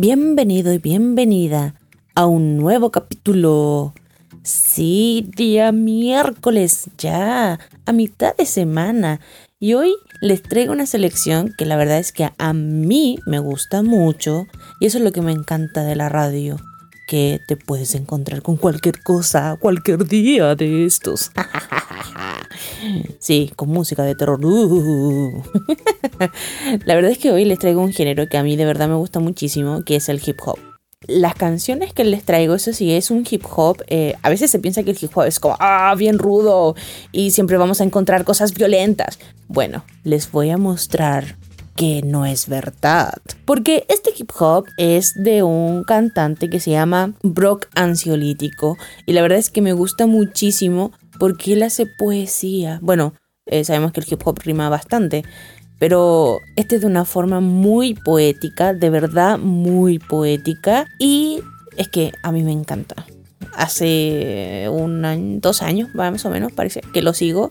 Bienvenido y bienvenida a un nuevo capítulo. Sí, día miércoles, ya, a mitad de semana. Y hoy les traigo una selección que la verdad es que a mí me gusta mucho y eso es lo que me encanta de la radio, que te puedes encontrar con cualquier cosa, cualquier día de estos. Sí, con música de terror. La verdad es que hoy les traigo un género que a mí de verdad me gusta muchísimo, que es el hip hop. Las canciones que les traigo, eso sí, es un hip hop. Eh, a veces se piensa que el hip hop es como, ah, bien rudo y siempre vamos a encontrar cosas violentas. Bueno, les voy a mostrar que no es verdad. Porque este hip hop es de un cantante que se llama Brock Ansiolítico y la verdad es que me gusta muchísimo porque él hace poesía. Bueno, eh, sabemos que el hip hop rima bastante, pero este es de una forma muy poética, de verdad muy poética y es que a mí me encanta. Hace un dos años, más o menos, parece que lo sigo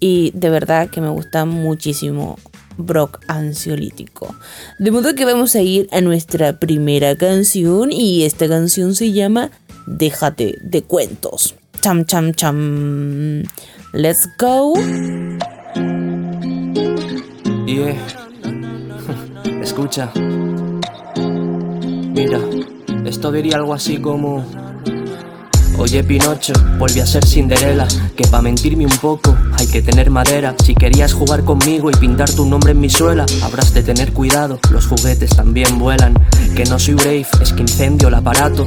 y de verdad que me gusta muchísimo Brock Ansiolítico. De modo que vamos a ir a nuestra primera canción y esta canción se llama Déjate de cuentos. Cham, cham, cham. Let's go. Yeah. Escucha. Mira, esto diría algo así como... Oye Pinocho, volví a ser Cinderela, que pa' mentirme un poco hay que tener madera. Si querías jugar conmigo y pintar tu nombre en mi suela, habrás de tener cuidado, los juguetes también vuelan. Que no soy brave, es que incendio el aparato.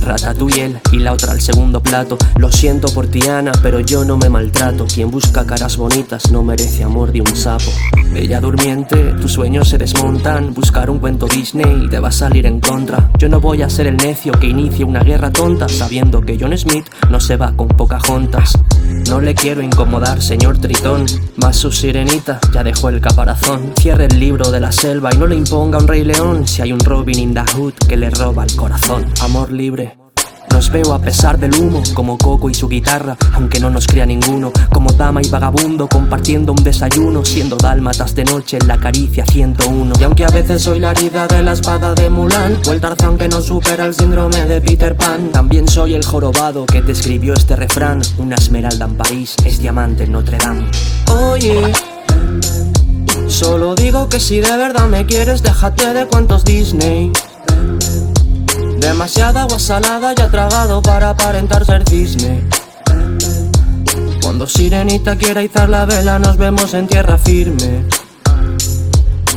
Ratatouille y la otra al segundo plato. Lo siento por Tiana, pero yo no me maltrato. Quien busca caras bonitas no merece amor de un sapo. Bella durmiente, tus sueños se desmontan. Buscar un cuento Disney te va a salir en contra. Yo no voy a ser el necio que inicie una guerra tonta, sabiendo que John Smith no se va con pocas juntas. No le quiero incomodar, señor Tritón, más su sirenita ya dejó el caparazón. Cierre el libro de la selva y no le imponga un rey león si hay un Robin in the Hood que le roba el corazón. Amor libre. Nos veo a pesar del humo, como Coco y su guitarra, aunque no nos crea ninguno, como dama y vagabundo, compartiendo un desayuno, siendo dálmatas de noche en la caricia 101. Y aunque a veces soy la herida de la espada de Mulan, o el Tarzán que no supera el síndrome de Peter Pan, también soy el jorobado que te escribió este refrán, una esmeralda en París es diamante en Notre Dame. Oye. Solo digo que si de verdad me quieres, déjate de cuentos Disney. Demasiada agua salada ya tragado para aparentar ser cisne. Cuando Sirenita quiera izar la vela, nos vemos en tierra firme.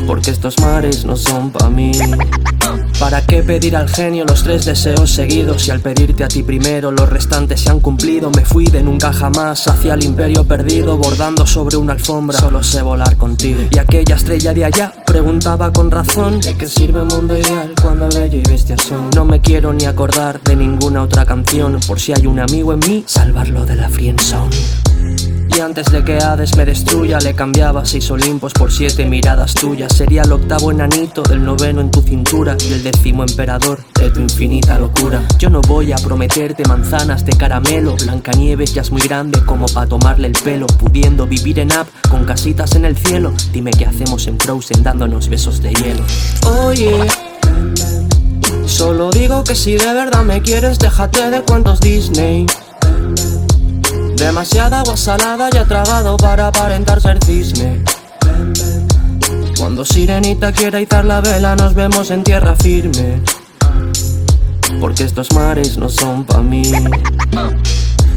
Porque estos mares no son pa' mí. ¿Para qué pedir al genio los tres deseos seguidos? Y al pedirte a ti primero, los restantes se han cumplido. Me fui de nunca jamás hacia el imperio perdido, bordando sobre una alfombra. Solo sé volar contigo. Y aquella estrella de allá preguntaba con razón: ¿De qué sirve mundo ideal cuando bello y bestia son? No me quiero ni acordar de ninguna otra canción. Por si hay un amigo en mí, salvarlo de la friendzone. Antes de que Hades me destruya, le cambiaba seis Olimpos por siete miradas tuyas. Sería el octavo enanito, del noveno en tu cintura y el décimo emperador de tu infinita locura. Yo no voy a prometerte manzanas de caramelo, Blancanieves ya es muy grande como para tomarle el pelo, pudiendo vivir en app con casitas en el cielo. Dime qué hacemos en Frozen dándonos besos de hielo. Oye. Solo digo que si de verdad me quieres, déjate de cuentos Disney. Demasiada agua salada ya tragado para aparentar ser cisne. Cuando Sirenita quiera izar la vela, nos vemos en tierra firme. Porque estos mares no son pa' mí.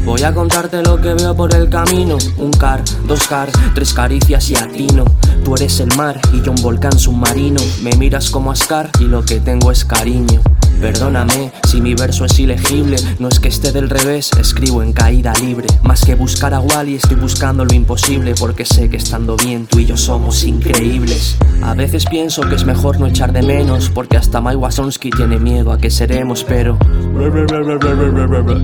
Voy a contarte lo que veo por el camino. Un car, dos car, tres caricias y atino. Tú eres el mar y yo un volcán submarino. Me miras como Ascar y lo que tengo es cariño. Perdóname si mi verso es ilegible, no es que esté del revés, escribo en caída libre. Más que buscar a Wally, estoy buscando lo imposible, porque sé que estando bien tú y yo somos increíbles. A veces pienso que es mejor no echar de menos, porque hasta Mike Wazowski tiene miedo a que seremos, pero.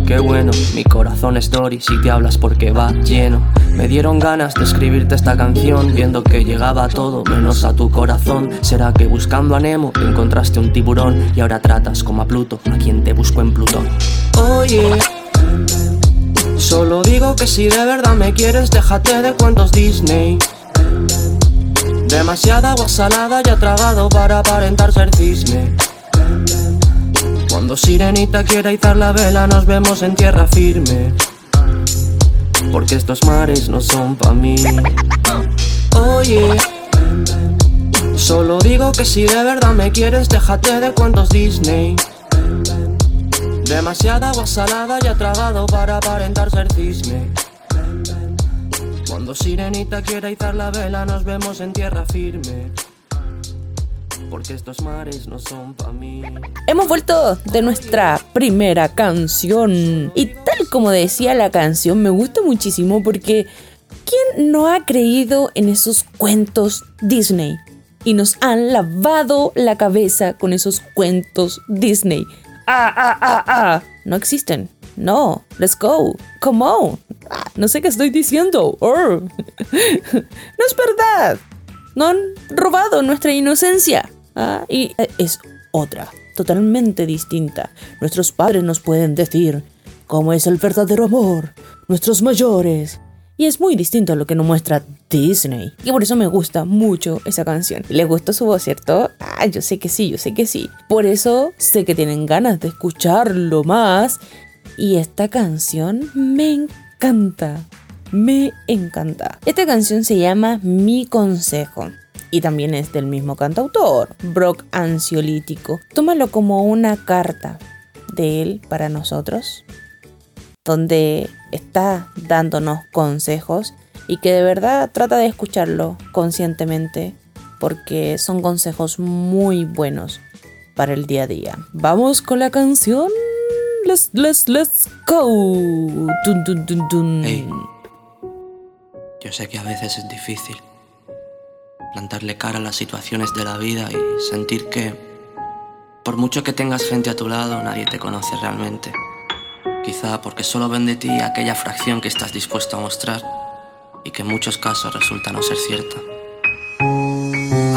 Qué bueno, mi corazón es Dory si te hablas porque va lleno. Me dieron ganas de escribirte esta canción, viendo que llegaba todo menos a tu corazón. ¿Será que buscando a Nemo encontraste un tiburón y ahora tratas como a Pluto, a quien te busco en Plutón? Oye. Solo digo que si de verdad me quieres, déjate de cuentos Disney. Demasiada agua salada ya tragado para aparentar ser cisne. Cuando Sirenita quiera izar la vela, nos vemos en tierra firme. Porque estos mares no son pa' mí. Oye, solo digo que si de verdad me quieres, déjate de cuentos Disney. Demasiada agua salada ya tragado para aparentar ser cisne. Cuando Sirenita quiera izar la vela, nos vemos en tierra firme. Porque estos mares no son pa' mí. Hemos vuelto de nuestra primera canción. Y tal como decía la canción, me gusta muchísimo porque ¿quién no ha creído en esos cuentos Disney? Y nos han lavado la cabeza con esos cuentos Disney. Ah, ah, ah, ah. No existen. No, let's go. Come on. Ah, no sé qué estoy diciendo. no es verdad. No han robado nuestra inocencia. Ah, y eh, es otra, totalmente distinta. Nuestros padres nos pueden decir cómo es el verdadero amor, nuestros mayores. Y es muy distinto a lo que nos muestra Disney. Y por eso me gusta mucho esa canción. ¿Les gustó su voz, cierto? Ah, yo sé que sí, yo sé que sí. Por eso sé que tienen ganas de escucharlo más. Y esta canción me encanta. Me encanta. Esta canción se llama Mi Consejo y también es del mismo cantautor, Brock Ansiolítico. Tómalo como una carta de él para nosotros, donde está dándonos consejos y que de verdad trata de escucharlo conscientemente porque son consejos muy buenos para el día a día. Vamos con la canción. Let's, let's, let's go. Dun. Yo sé que a veces es difícil plantarle cara a las situaciones de la vida y sentir que, por mucho que tengas gente a tu lado, nadie te conoce realmente. Quizá porque solo ven de ti aquella fracción que estás dispuesto a mostrar y que en muchos casos resulta no ser cierta.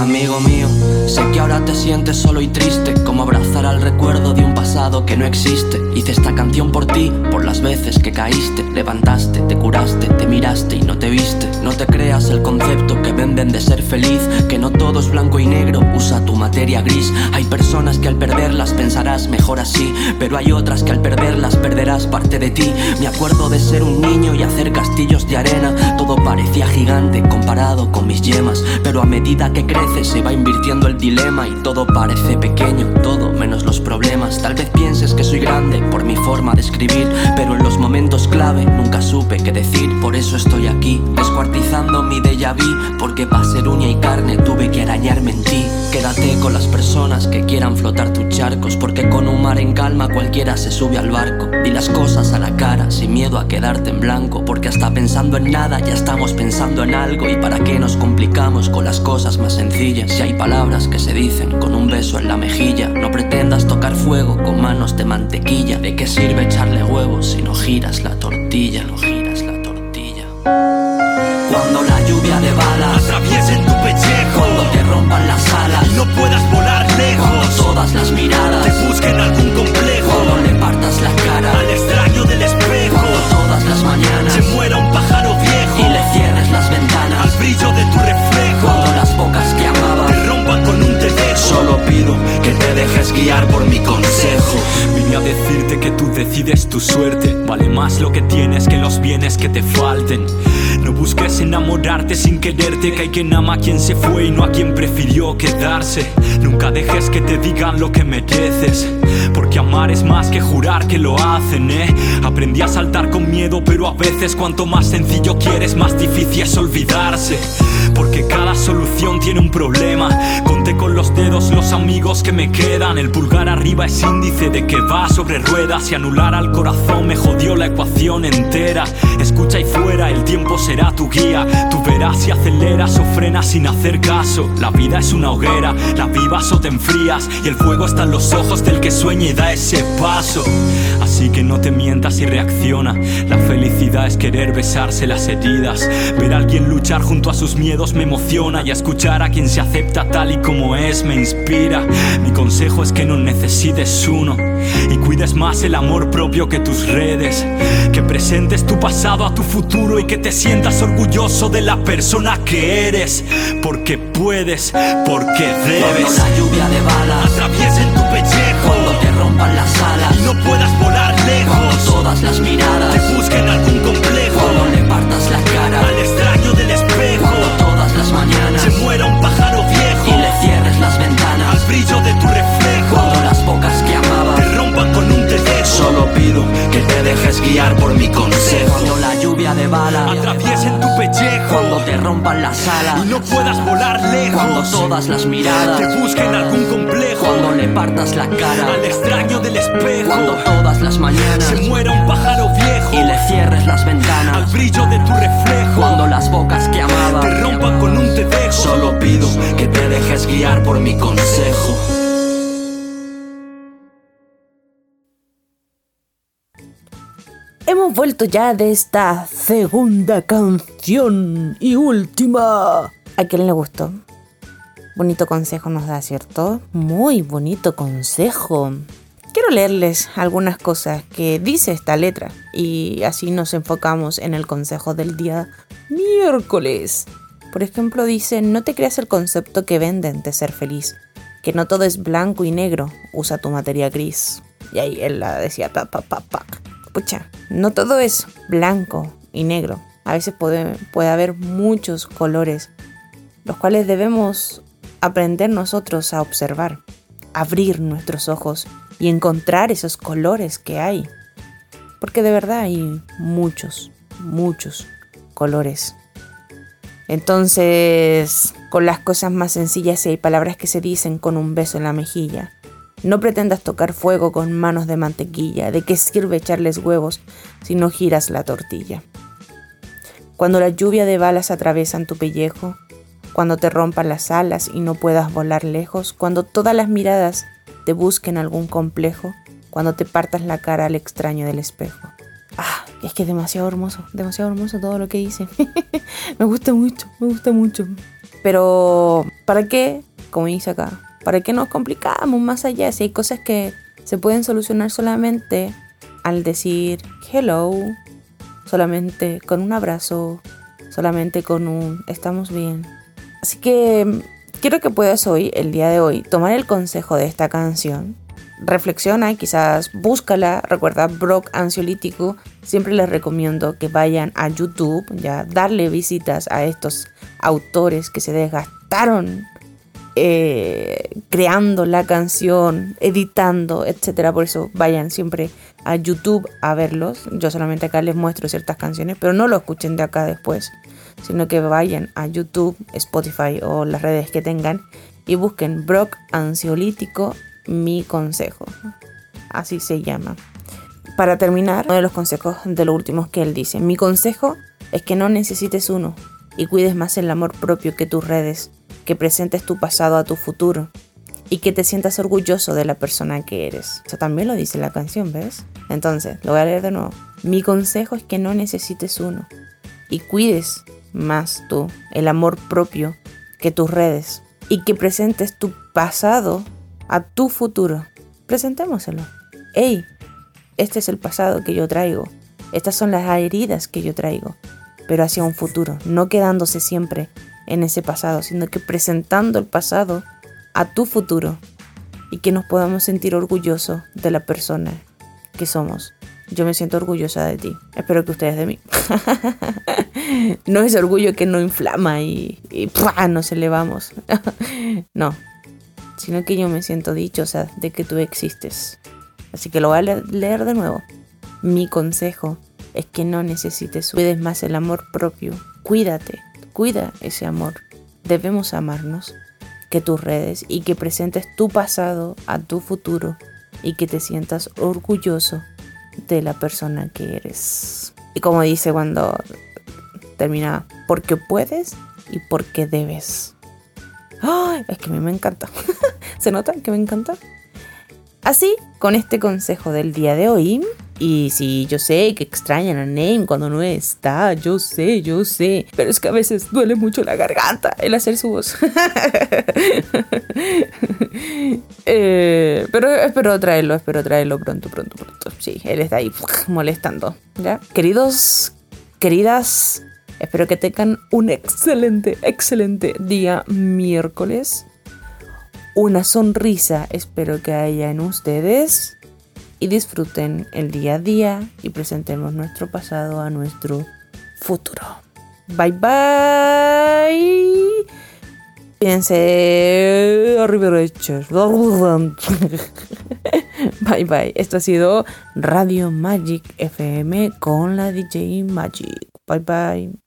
Amigo mío, sé que ahora te sientes solo y triste, como abrazar al recuerdo de un pasado que no existe. Hice esta canción por ti, por las veces que caíste, levantaste, te curaste, te miraste y no te viste. No te creas el concepto que venden de ser feliz, que no todo es blanco y negro, usa tu materia gris. Hay personas que al perderlas pensarás mejor así, pero hay otras que al perderlas perderás parte de ti. Me acuerdo de ser un niño y hacer castillos de arena, todo parecía gigante comparado con mis yemas, pero a medida que se va invirtiendo el dilema y todo parece pequeño, todo menos los problemas. Tal vez pienses que soy grande por mi forma de escribir, pero en los momentos clave nunca supe qué decir. Por eso estoy aquí, descuartizando mi déjà vu, porque para ser uña y carne tuve que arañarme en ti. Quédate con las personas que quieran flotar tus charcos, porque con un mar en calma cualquiera se sube al barco. Di las cosas a la cara, sin miedo a quedarte en blanco, porque hasta pensando en nada ya estamos pensando en algo. ¿Y para qué nos complicamos con las cosas más sencillas? Si hay palabras que se dicen con un beso en la mejilla, no pretendas tocar fuego con manos de mantequilla. ¿De qué sirve echarle huevos si no giras la tortilla? No giras la tortilla. Cuando la lluvia de balas atraviese tu pellejo, cuando te rompan las alas y no puedas volar lejos, cuando todas las miradas te busquen algún complejo, cuando le partas la cara al extraño del espejo, cuando todas las mañanas decides tu suerte. Vale más lo que tienes que los bienes que te falten. No busques enamorarte sin quererte, que hay quien ama a quien se fue y no a quien prefirió quedarse. Nunca dejes que te digan lo que mereces, porque amar es más que jurar que lo hacen, ¿eh? Aprendí a saltar con miedo, pero a veces cuanto más sencillo quieres, más difícil es olvidarse. Porque cada solución tiene un problema. Con los dedos los amigos que me quedan. El pulgar arriba es índice de que va sobre ruedas y anular al corazón me jodió la ecuación entera. Escucha y fuera, el tiempo será tu guía. Tú verás si aceleras o frenas sin hacer caso. La vida es una hoguera, la vivas o te enfrías. Y el fuego está en los ojos del que sueña y da ese paso. Así que no te mientas y reacciona. La felicidad es querer besarse las heridas. Ver a alguien luchar junto a sus miedos me emociona y escuchar a quien se acepta tal y como como es me inspira. Mi consejo es que no necesites uno y cuides más el amor propio que tus redes. Que presentes tu pasado a tu futuro y que te sientas orgulloso de la persona que eres. Porque puedes, porque debes. Cuando lluvia de balas atraviesen tu pellejo. Cuando te rompan las alas y no puedas volar lejos. Cuando todas las miradas te busquen algún las alas y no puedas volar lejos. Cuando todas las miradas te busquen algún complejo. Cuando le partas la cara al extraño del espejo. Cuando todas las mañanas se muera un pájaro viejo Hemos vuelto ya de esta segunda canción y última. ¿A quién le gustó? Bonito consejo nos da, ¿cierto? Muy bonito consejo. Quiero leerles algunas cosas que dice esta letra y así nos enfocamos en el consejo del día miércoles. Por ejemplo, dice, no te creas el concepto que venden de ser feliz, que no todo es blanco y negro, usa tu materia gris. Y ahí él la decía, pa, pa, pa, pa. Pucha, no todo es blanco y negro. A veces puede, puede haber muchos colores, los cuales debemos aprender nosotros a observar, abrir nuestros ojos y encontrar esos colores que hay. Porque de verdad hay muchos, muchos colores. Entonces, con las cosas más sencillas y hay palabras que se dicen con un beso en la mejilla. No pretendas tocar fuego con manos de mantequilla. ¿De qué sirve echarles huevos si no giras la tortilla? Cuando la lluvia de balas atraviesan tu pellejo, cuando te rompan las alas y no puedas volar lejos, cuando todas las miradas te busquen algún complejo, cuando te partas la cara al extraño del espejo. Ah, es que es demasiado hermoso, demasiado hermoso todo lo que dice. me gusta mucho, me gusta mucho. Pero, ¿para qué? Como dice acá, ¿Para qué nos complicamos más allá? Si hay cosas que se pueden solucionar solamente al decir hello, solamente con un abrazo, solamente con un estamos bien. Así que quiero que puedas hoy, el día de hoy, tomar el consejo de esta canción. Reflexiona, quizás búscala. Recuerda, Brock Ansiolítico. Siempre les recomiendo que vayan a YouTube, ya darle visitas a estos autores que se desgastaron eh, creando la canción, editando, etcétera. Por eso vayan siempre a YouTube a verlos. Yo solamente acá les muestro ciertas canciones, pero no lo escuchen de acá después, sino que vayan a YouTube, Spotify o las redes que tengan y busquen Brock Ansiolítico, mi consejo. Así se llama. Para terminar, uno de los consejos de lo último que él dice, mi consejo es que no necesites uno y cuides más el amor propio que tus redes que presentes tu pasado a tu futuro y que te sientas orgulloso de la persona que eres. Eso también lo dice la canción, ¿ves? Entonces, lo voy a leer de nuevo. Mi consejo es que no necesites uno y cuides más tú el amor propio que tus redes y que presentes tu pasado a tu futuro. Presentémoselo. Hey, este es el pasado que yo traigo. Estas son las heridas que yo traigo, pero hacia un futuro, no quedándose siempre en ese pasado, sino que presentando el pasado a tu futuro y que nos podamos sentir orgullosos de la persona que somos. Yo me siento orgullosa de ti. Espero que ustedes de mí. no es orgullo que no inflama y, y nos elevamos. no. Sino que yo me siento dichosa de que tú existes. Así que lo voy a leer de nuevo. Mi consejo es que no necesites, cuides más el amor propio. Cuídate Cuida ese amor. Debemos amarnos. Que tus redes y que presentes tu pasado a tu futuro y que te sientas orgulloso de la persona que eres. Y como dice cuando termina, porque puedes y porque debes. Es que a mí me encanta. ¿Se nota que me encanta? Así, con este consejo del día de hoy, y sí, yo sé que extrañan a Name cuando no está, yo sé, yo sé. Pero es que a veces duele mucho la garganta el hacer su voz. Eh, pero espero traerlo, espero traerlo pronto, pronto, pronto. Sí, él está ahí molestando. ¿Ya? Queridos, queridas, espero que tengan un excelente, excelente día miércoles. Una sonrisa espero que haya en ustedes y disfruten el día a día y presentemos nuestro pasado a nuestro futuro. Bye bye. Piense arrivederci. Bye Bye bye. Esto ha sido Radio Magic FM con la DJ Magic. Bye bye.